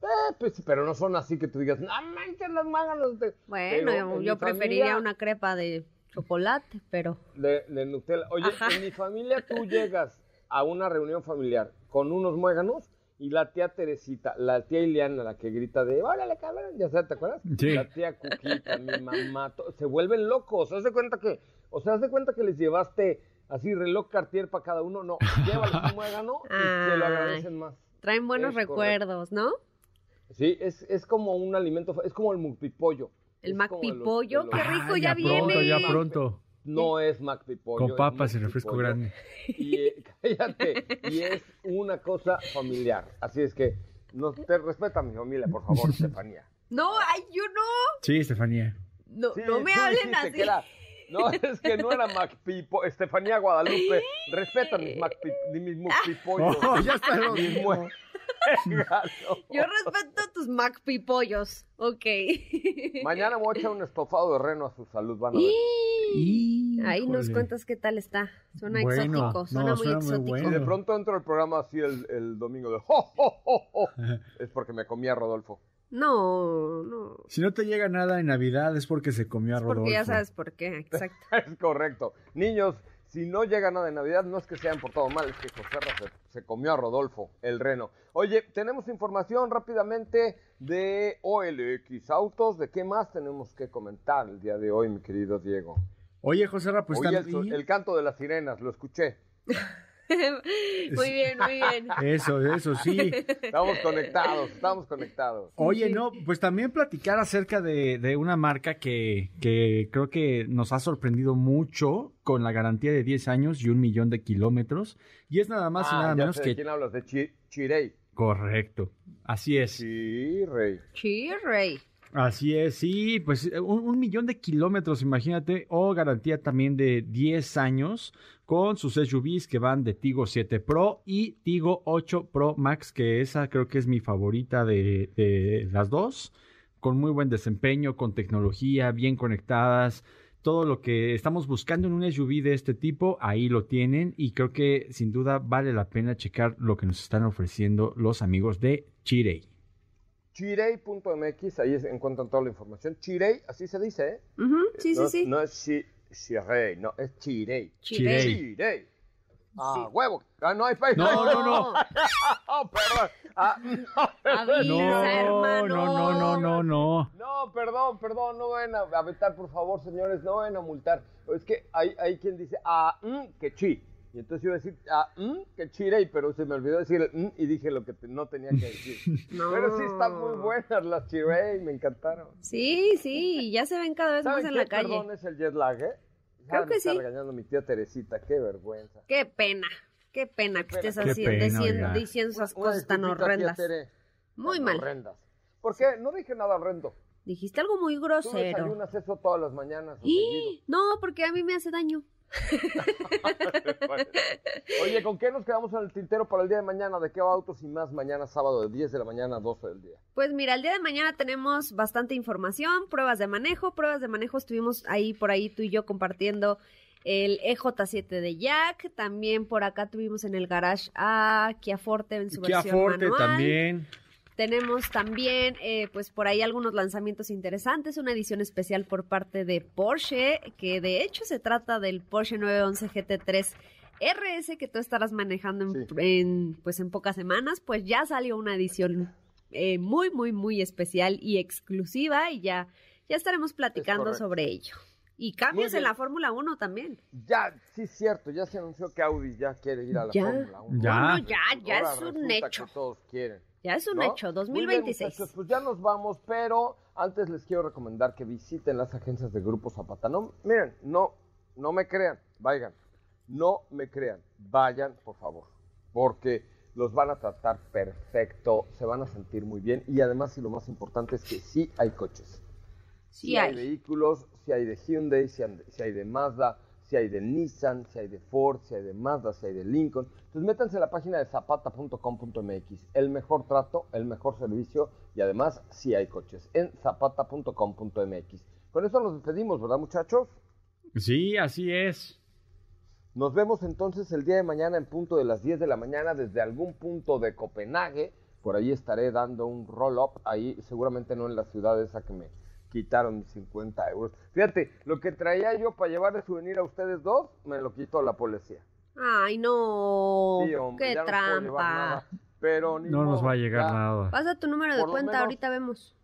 Eh, pues, pero no son así que tú digas, no manches los muéganos. Bueno, yo, preferiría una crepa de chocolate, pero... De, Nutella. Oye, en mi familia tú llegas a una reunión familiar con unos muéganos y la tía Teresita, la tía Ileana, la que grita de, órale cabrón, ya sabes, ¿te acuerdas? Sí. La tía Cuquita, mi mamá, se vuelven locos, haz de cuenta que, o sea, haz de cuenta que les llevaste así reloj Cartier para cada uno, no, llévales un muégano y te lo agradecen más. Traen buenos recuerdos, ¿no? Sí, es, es como un alimento, es como el mucpipollo. El macpipollo, qué rico, ya, ya viene. Pronto, ya pronto no es McPipollo. Con papas y refresco grande. Y, eh, cállate, y es una cosa familiar. Así es que no, te respeta mi familia, por favor, Estefanía. No, ay, yo no. Sí, Estefanía. No, no me hablen así. no, es que no era McPipo, Estefanía Guadalupe. Respeta mis, mis McPipollos. No, ya está lo Yo respeto tus McPipollos. Ok. Mañana voy a echar un estofado de reno a su salud, van a ver. Ahí nos cuentas qué tal está. Suena exótico, suena muy exótico. Y de pronto entro al programa así el, el domingo de ¡Jo, jo, jo, Es porque me comía a Rodolfo. No, no. Si no te llega nada en Navidad es porque se comió a Rodolfo. Porque ya sabes por qué, exacto. es correcto. Niños, si no llega nada de Navidad, no es que se hayan portado mal, es que José se, se, comió a Rodolfo, el reno. Oye, tenemos información rápidamente de OLX Autos. ¿De qué más tenemos que comentar el día de hoy, mi querido Diego? Oye, José pues Oye, el, el canto de las sirenas, lo escuché. muy bien, muy bien. Eso, eso, sí. Estamos conectados, estamos conectados. Oye, no, pues también platicar acerca de, una marca que, que, creo que nos ha sorprendido mucho con la garantía de 10 años y un millón de kilómetros. Y es nada más y ah, nada menos que... ¿De quién hablas? De Chirey. Correcto, así es. Chirey. Chirey. Así es, sí, pues eh, un, millón de kilómetros, imagínate, o garantía también de 10 años con sus SUVs que van de Tigo 7 Pro y Tigo 8 Pro Max, que esa creo que es mi favorita de, de las dos, con muy buen desempeño, con tecnología, bien conectadas. Todo lo que estamos buscando en un SUV de este tipo, ahí lo tienen y creo que sin duda vale la pena checar lo que nos están ofreciendo los amigos de Chirey. Chirey.mx, ahí encuentran toda la información. Chirey, así se dice, ¿eh? sí, sí, sí. No es Chirey, no, es Chirey. Chirey. Chirey. Ah, huevo. Ah, no hay Facebook. No, no, no. oh, perdón. Ah, no, no, no, no, no, no, no. No, perdón, perdón. No vayan a aventar, por favor, señores. No vayan a multar. Es que hay, hay quien dice, ah, mm, que chi. Y entonces iba a decir, ah, mm, que chirey, pero se me olvidó decir el mm, y dije lo que no tenía que decir. Pero sí están muy buenas las chirey, me encantaron. Sí, sí, ya se ven cada vez más en la calle. perdón es el jet lag, eh? Creo que está sí. regañando mi tía Teresita, qué vergüenza. Qué pena, qué pena que estés así, diciendo, diciendo, esas cosas tan horrendas. muy mal. Horrendas. ¿Por qué? No dije nada horrendo. Dijiste algo muy grosero. ¿Tú desayunas eso todas las mañanas? ¿Y? No, porque a mí me hace daño. Oye, ¿con qué nos quedamos en el tintero para el día de mañana? ¿De qué va Autos y más mañana sábado de 10 de la mañana a 12 del día? Pues mira, el día de mañana tenemos bastante información, pruebas de manejo, pruebas de manejo estuvimos ahí por ahí tú y yo compartiendo el EJ7 de Jack, también por acá tuvimos en el garage a Kia Forte en su Kia versión Forte manual. también. Tenemos también, eh, pues por ahí algunos lanzamientos interesantes, una edición especial por parte de Porsche, que de hecho se trata del Porsche 911 GT3 RS que tú estarás manejando en, pues en pocas semanas, pues ya salió una edición eh, muy, muy, muy especial y exclusiva y ya, ya estaremos platicando sobre ello. Y cambios en la Fórmula 1 también. Ya, sí, cierto, ya se anunció que Audi ya quiere ir a la Fórmula 1. Ya, ya, ya es un hecho. todos quieren. Ya es un hecho, 2026. Bien, pues ya nos vamos, pero antes les quiero recomendar que visiten las agencias de Grupo Zapata. No, miren, no, no me crean, vayan, no me crean, vayan, por favor, porque los van a tratar perfecto, se van a sentir muy bien y además, y lo más importante es que sí hay coches. Sí, hay. vehículos, si hay de Hyundai, si hay de Mazda, si hay de Nissan, si hay de Ford, si hay de Mazda, si hay de Lincoln. Entonces métanse a la página de zapata.com.mx. El mejor trato, el mejor servicio y además si hay coches en zapata.com.mx. Con eso nos despedimos, ¿verdad muchachos? Sí, así es. Nos vemos entonces el día de mañana en punto de las 10 de la mañana desde algún punto de Copenhague. Por ahí estaré dando un roll-up, ahí seguramente no en la ciudad esa que me quitaron mis 50 euros. Fíjate, lo que traía yo para llevar de souvenir a ustedes dos, me lo quitó la policía. Ay, no. Qué trampa. pero no nos va a llegar nada. Pasa tu número de cuenta, ahorita vemos.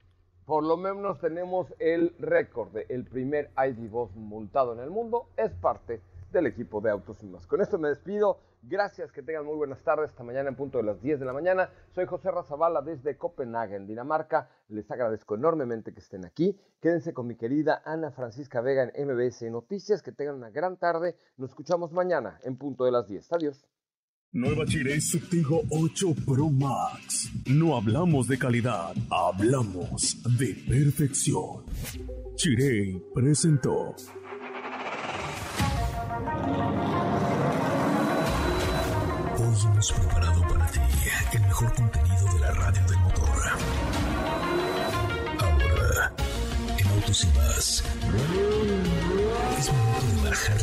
Por lo menos tenemos el récord de el primer ID Boss multado en el mundo. Es parte del equipo de Autos y Más. Con esto me despido. Gracias, que tengan muy buenas tardes. Hasta mañana en punto de las 10 de la mañana. Soy José Razabala desde Copenhague, en Dinamarca. Les agradezco enormemente que estén aquí. Quédense con mi querida Ana Francisca Vega en MBS Noticias. Que tengan una gran tarde. Nos escuchamos mañana en punto de las 10. Adiós. Nueva Chirey Subtigo 8 Pro Max. No hablamos de calidad, hablamos de perfección. Chirey presentó.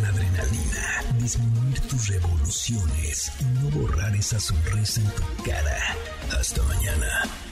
La adrenalina, disminuir tus revoluciones y no borrar esa sonrisa en tu cara. Hasta mañana.